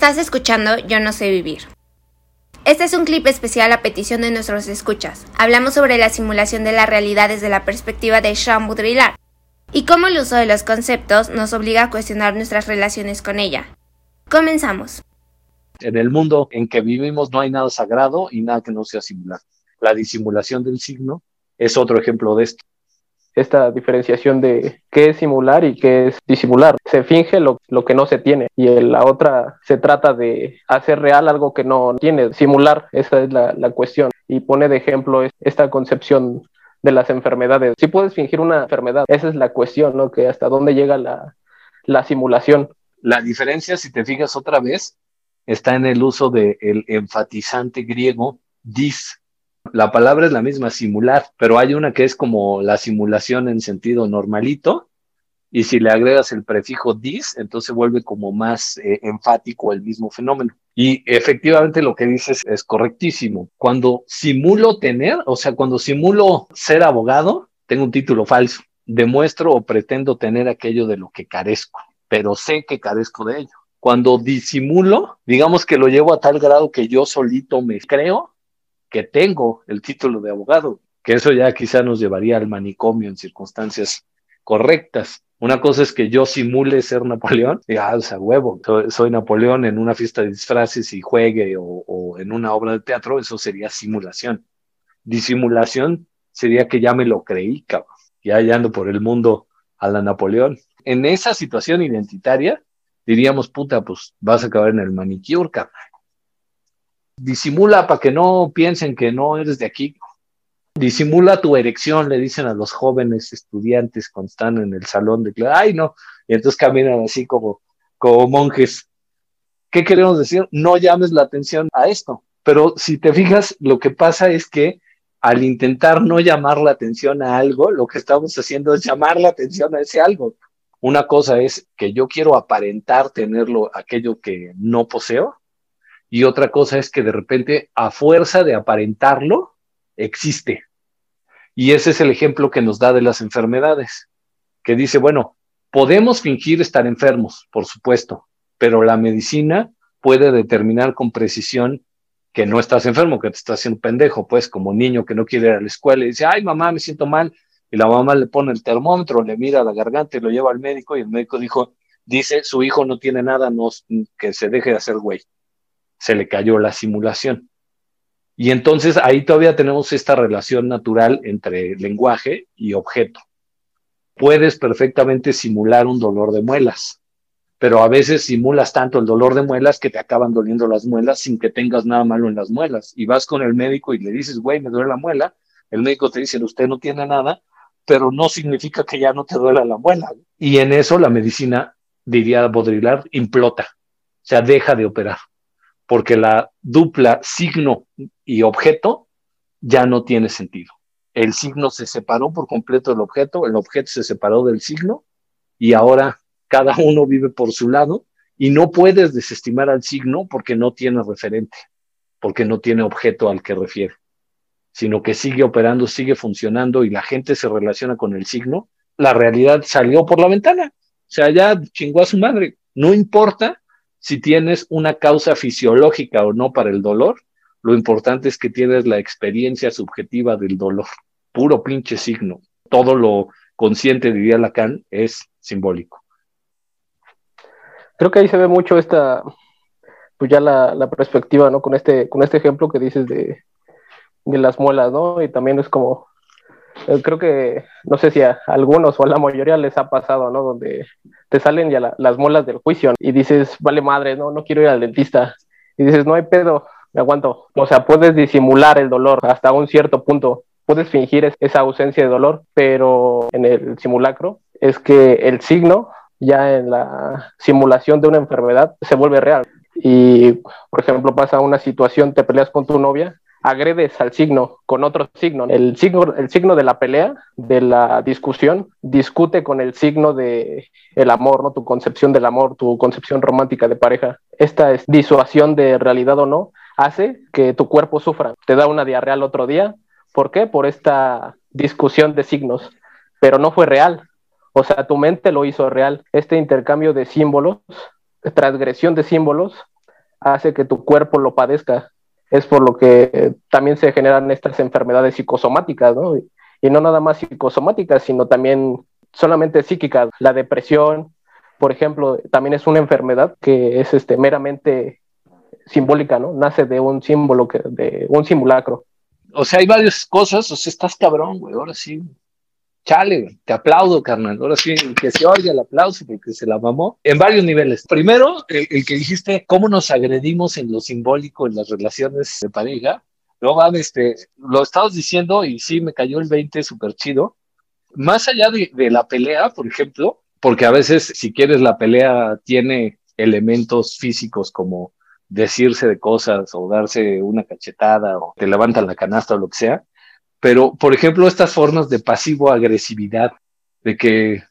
Estás escuchando Yo no sé vivir. Este es un clip especial a petición de nuestros escuchas. Hablamos sobre la simulación de la realidad desde la perspectiva de Jean Baudrillard y cómo el uso de los conceptos nos obliga a cuestionar nuestras relaciones con ella. Comenzamos. En el mundo en que vivimos no hay nada sagrado y nada que no sea similar. La disimulación del signo es otro ejemplo de esto esta diferenciación de qué es simular y qué es disimular. Se finge lo, que no se tiene y en la otra se trata de hacer real algo que no tiene. Simular, esa es la, cuestión. Y pone de ejemplo esta concepción de las enfermedades. Si puedes fingir una enfermedad, esa es la cuestión, ¿no? Que hasta dónde llega la, la simulación. La diferencia, si te fijas otra vez, está en el uso del enfatizante griego dis, la palabra es la misma, simular, pero hay una que es como la simulación en sentido normalito, y si le agregas el prefijo dis, entonces vuelve como más eh, enfático el mismo fenómeno. Y efectivamente lo que dices es correctísimo. Cuando simulo tener, o sea, cuando simulo ser abogado, tengo un título falso. Demuestro o pretendo tener aquello de lo que carezco, pero sé que carezco de ello. Cuando disimulo, digamos que lo llevo a tal grado que yo solito me creo que tengo el título de abogado, que eso ya quizá nos llevaría al manicomio en circunstancias correctas. Una cosa es que yo simule ser Napoleón, y ah, o sea, huevo, soy, Napoleón en una fiesta de disfraces y juegue o, en una obra de teatro, eso sería simulación. Disimulación sería que ya me lo creí, cabrón, ya ando por el mundo a la Napoleón. En esa situación identitaria, diríamos, puta, pues vas a acabar en el manicure, cabrón disimula para que no piensen que no eres de aquí. Disimula tu erección, le dicen a los jóvenes estudiantes cuando están en el salón de clase. Ay, no. Y entonces caminan así como, como monjes. ¿Qué queremos decir? No llames la atención a esto. Pero si te fijas, lo que pasa es que al intentar no llamar la atención a algo, lo que estamos haciendo es llamar la atención a ese algo. Una cosa es que yo quiero aparentar tenerlo, aquello que no poseo, y otra cosa es que de repente, a fuerza de aparentarlo, existe. Y ese es el ejemplo que nos da de las enfermedades, que dice, bueno, podemos fingir estar enfermos, por supuesto, pero la medicina puede determinar con precisión que no estás enfermo, que te estás haciendo pendejo, pues como niño que no quiere ir a la escuela y dice, ay mamá, me siento mal, y la mamá le pone el termómetro, le mira la garganta y lo lleva al médico y el médico dijo, dice, su hijo no tiene nada, no, que se deje de hacer güey se le cayó la simulación. Y entonces ahí todavía tenemos esta relación natural entre lenguaje y objeto. Puedes perfectamente simular un dolor de muelas, pero a veces simulas tanto el dolor de muelas que te acaban doliendo las muelas sin que tengas nada malo en las muelas. Y vas con el médico y le dices, güey, me duele la muela. El médico te dice, usted no tiene nada, pero no significa que ya no te duela la muela. Y en eso la medicina, diría Baudrillard, implota, o sea, deja de operar porque la dupla signo y objeto ya no tiene sentido. El signo se separó por completo del objeto, el objeto se separó del signo y ahora cada uno vive por su lado y no puedes desestimar al signo porque no tiene referente, porque no tiene objeto al que refiere, sino que sigue operando, sigue funcionando y la gente se relaciona con el signo. La realidad salió por la ventana, o sea, ya chingó a su madre. No importa si tienes una causa fisiológica o no para el dolor, lo importante es que tienes la experiencia subjetiva del dolor, puro pinche signo. Todo lo consciente, diría Lacan, es simbólico. Creo que ahí se ve mucho esta, pues ya la, perspectiva, ¿no? Con este, con este ejemplo que dices de, de las muelas, ¿no? Y también es como eh, creo que, no sé si a algunos o a la mayoría les ha pasado, ¿no? Donde te salen ya las muelas del juicio y dices, vale madre, no, no quiero ir al dentista. Y dices, no hay pedo, me aguanto. O sea, puedes disimular el dolor hasta un cierto punto. Puedes fingir esa ausencia de dolor, pero en el simulacro es que el signo ya en la simulación de una enfermedad se vuelve real. Y, por ejemplo, pasa una situación, te peleas con tu novia agredes al signo con otro signo. El signo, el signo de la pelea, de la discusión, discute con el signo de el amor, ¿no? Tu concepción del amor, tu concepción romántica de pareja. Esta es disuasión de realidad o no hace que tu cuerpo sufra. Te da una diarrea el otro día. ¿Por qué? Por esta discusión de signos. Pero no fue real. O sea, tu mente lo hizo real. Este intercambio de símbolos, transgresión de símbolos, hace que tu cuerpo lo padezca. Es por lo que también se generan estas enfermedades psicosomáticas, ¿no? Y no nada más psicosomáticas, sino también solamente psíquicas. La depresión, por ejemplo, también es una enfermedad que es este, meramente simbólica, ¿no? Nace de un símbolo, que, de un simulacro. O sea, hay varias cosas, o sea, estás cabrón, güey, ahora sí. Chale, te aplaudo, carnal. Ahora sí, que se oiga el aplauso porque se la mamó en varios niveles. Primero, el, que dijiste, cómo nos agredimos en lo simbólico en las relaciones de pareja. No mames, este, lo estabas diciendo y sí, me cayó el 20 súper chido. Más allá de, de la pelea, por ejemplo, porque a veces, si quieres, la pelea tiene elementos físicos como decirse de cosas o darse una cachetada o te levantan la canasta o lo que sea. Pero, por ejemplo, estas formas de pasivo-agresividad, de que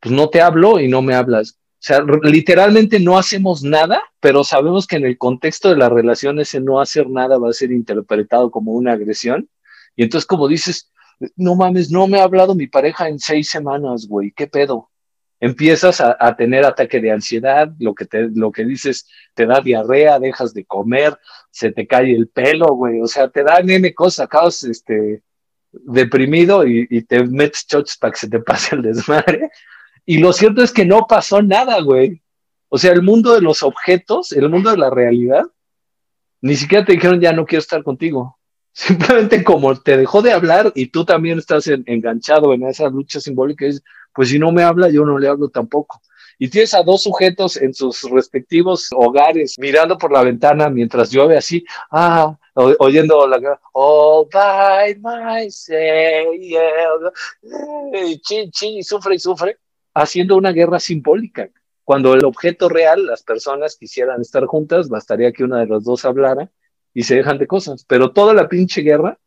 pues no te hablo y no me hablas. O sea, literalmente no hacemos nada, pero sabemos que en el contexto de la relación ese no hacer nada va a ser interpretado como una agresión. Y entonces como dices, no mames, no me ha hablado mi pareja en seis semanas, güey, ¿qué pedo? Empiezas a, tener ataque de ansiedad, lo que, te, lo que dices te da diarrea, dejas de comer, se te cae el pelo, güey, o sea, te da nene cosas, acabas este, deprimido y, te metes chochos para que se te pase el desmadre. Y lo cierto es que no pasó nada, güey. O sea, el mundo de los objetos, el mundo de la realidad, ni siquiera te dijeron ya no quiero estar contigo. Simplemente como te dejó de hablar y tú también estás enganchado en esa lucha simbólica, pues si no me habla, yo no le hablo tampoco. Y tienes a dos sujetos en sus respectivos hogares mirando por la ventana mientras llueve así, ah, oyendo la all by myself, y y sufre y sufre, haciendo una guerra simbólica. Cuando el objeto real, las personas quisieran estar juntas, bastaría que una de las dos hablara y se dejan de cosas. Pero toda la pinche guerra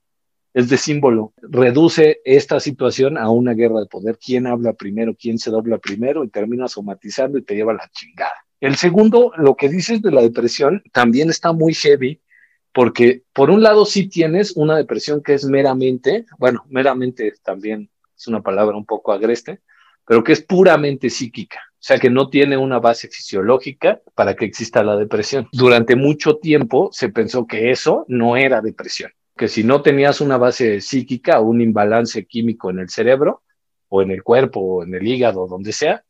es de símbolo. Reduce esta situación a una guerra de poder. ¿Quién habla primero? ¿Quién se dobla primero? Y termina somatizando y te lleva la chingada. El segundo, lo que dices de la depresión, también está muy heavy, porque por un lado sí tienes una depresión que es meramente, bueno, meramente también es una palabra un poco agreste, pero que es puramente psíquica. O sea, que no tiene una base fisiológica para que exista la depresión. Durante mucho tiempo se pensó que eso no era depresión, que si no tenías una base psíquica o un imbalance químico en el cerebro o en el cuerpo o en el hígado, donde sea,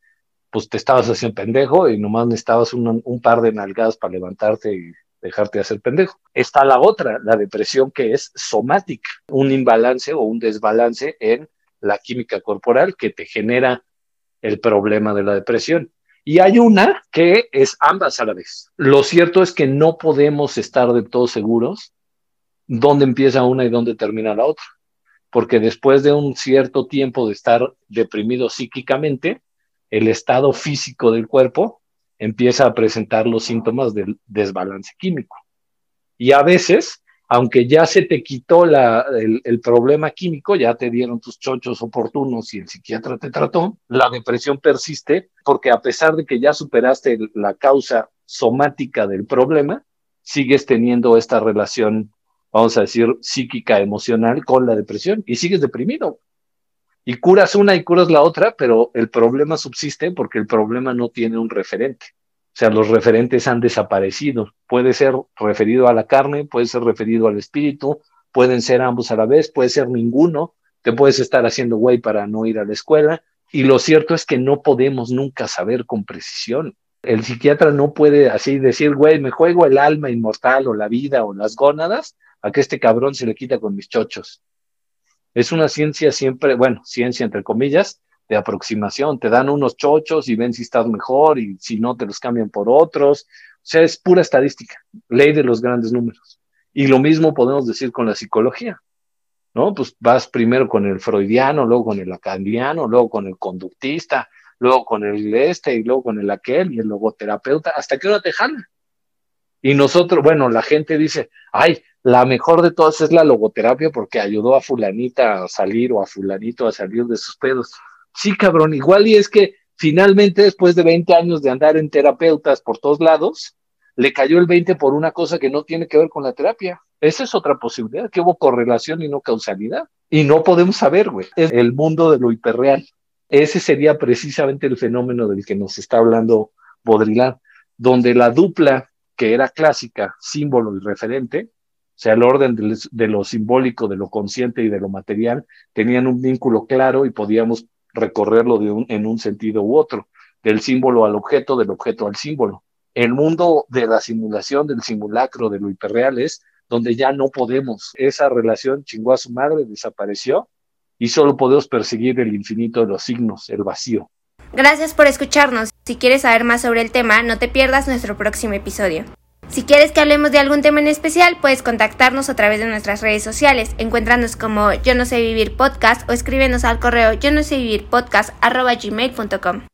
pues te estabas haciendo pendejo y nomás necesitabas un, un par de nalgadas para levantarte y dejarte de hacer pendejo. Está la otra, la depresión que es somática, un imbalance o un desbalance en la química corporal que te genera el problema de la depresión. Y hay una que es ambas a la vez. Lo cierto es que no podemos estar de todo seguros dónde empieza una y dónde termina la otra, porque después de un cierto tiempo de estar deprimido psíquicamente, el estado físico del cuerpo empieza a presentar los síntomas del desbalance químico. Y a veces aunque ya se te quitó el, problema químico, ya te dieron tus chochos oportunos y el psiquiatra te trató, la depresión persiste porque a pesar de que ya superaste la causa somática del problema, sigues teniendo esta relación, vamos a decir, psíquica, emocional con la depresión y sigues deprimido. Y curas una y curas la otra, pero el problema subsiste porque el problema no tiene un referente. Sea, los referentes han desaparecido. Puede ser referido a la carne, puede ser referido al espíritu, pueden ser ambos a la vez, puede ser ninguno. Te puedes estar haciendo güey para no ir a la escuela. Y lo cierto es que no podemos nunca saber con precisión. El psiquiatra no puede así decir, güey, me juego el alma inmortal o la vida o las gónadas a que este cabrón se le quita con mis chochos. Es una ciencia siempre, bueno, ciencia entre comillas, de aproximación. Te dan unos chochos y ven si estás mejor y si no te los cambian por otros. O sea, es pura estadística, ley de los grandes números. Y lo mismo podemos decir con la psicología, ¿no? Pues vas primero con el freudiano, luego con el acandiano, luego con el conductista, luego con el este y luego con el aquel y el logoterapeuta, hasta que uno te jala. Y nosotros, bueno, la gente dice, ay, la mejor de todas es la logoterapia porque ayudó a fulanita a salir o a fulanito a salir de sus pedos sí, cabrón, igual y es que finalmente después de 20 años de andar en terapeutas por todos lados, le cayó el 20 por una cosa que no tiene que ver con la terapia. Esa es otra posibilidad, que hubo correlación y no causalidad. Y no podemos saber, güey. Es el mundo de lo hiperreal. Ese sería precisamente el fenómeno del que nos está hablando Baudrillard, donde la dupla que era clásica, símbolo y referente, o sea, el orden de, lo simbólico, de lo consciente y de lo material, tenían un vínculo claro y podíamos recorrerlo de un, en un sentido u otro, del símbolo al objeto, del objeto al símbolo. El mundo de la simulación, del simulacro, de lo hiperreal es donde ya no podemos. Esa relación chingó a su madre, desapareció y solo podemos perseguir el infinito de los signos, el vacío. Gracias por escucharnos. Si quieres saber más sobre el tema, no te pierdas nuestro próximo episodio. Si quieres que hablemos de algún tema en especial, puedes contactarnos a través de nuestras redes sociales. Encuéntranos como Yo no sé vivir podcast o escríbenos al correo yo no sé vivir podcast gmail.com.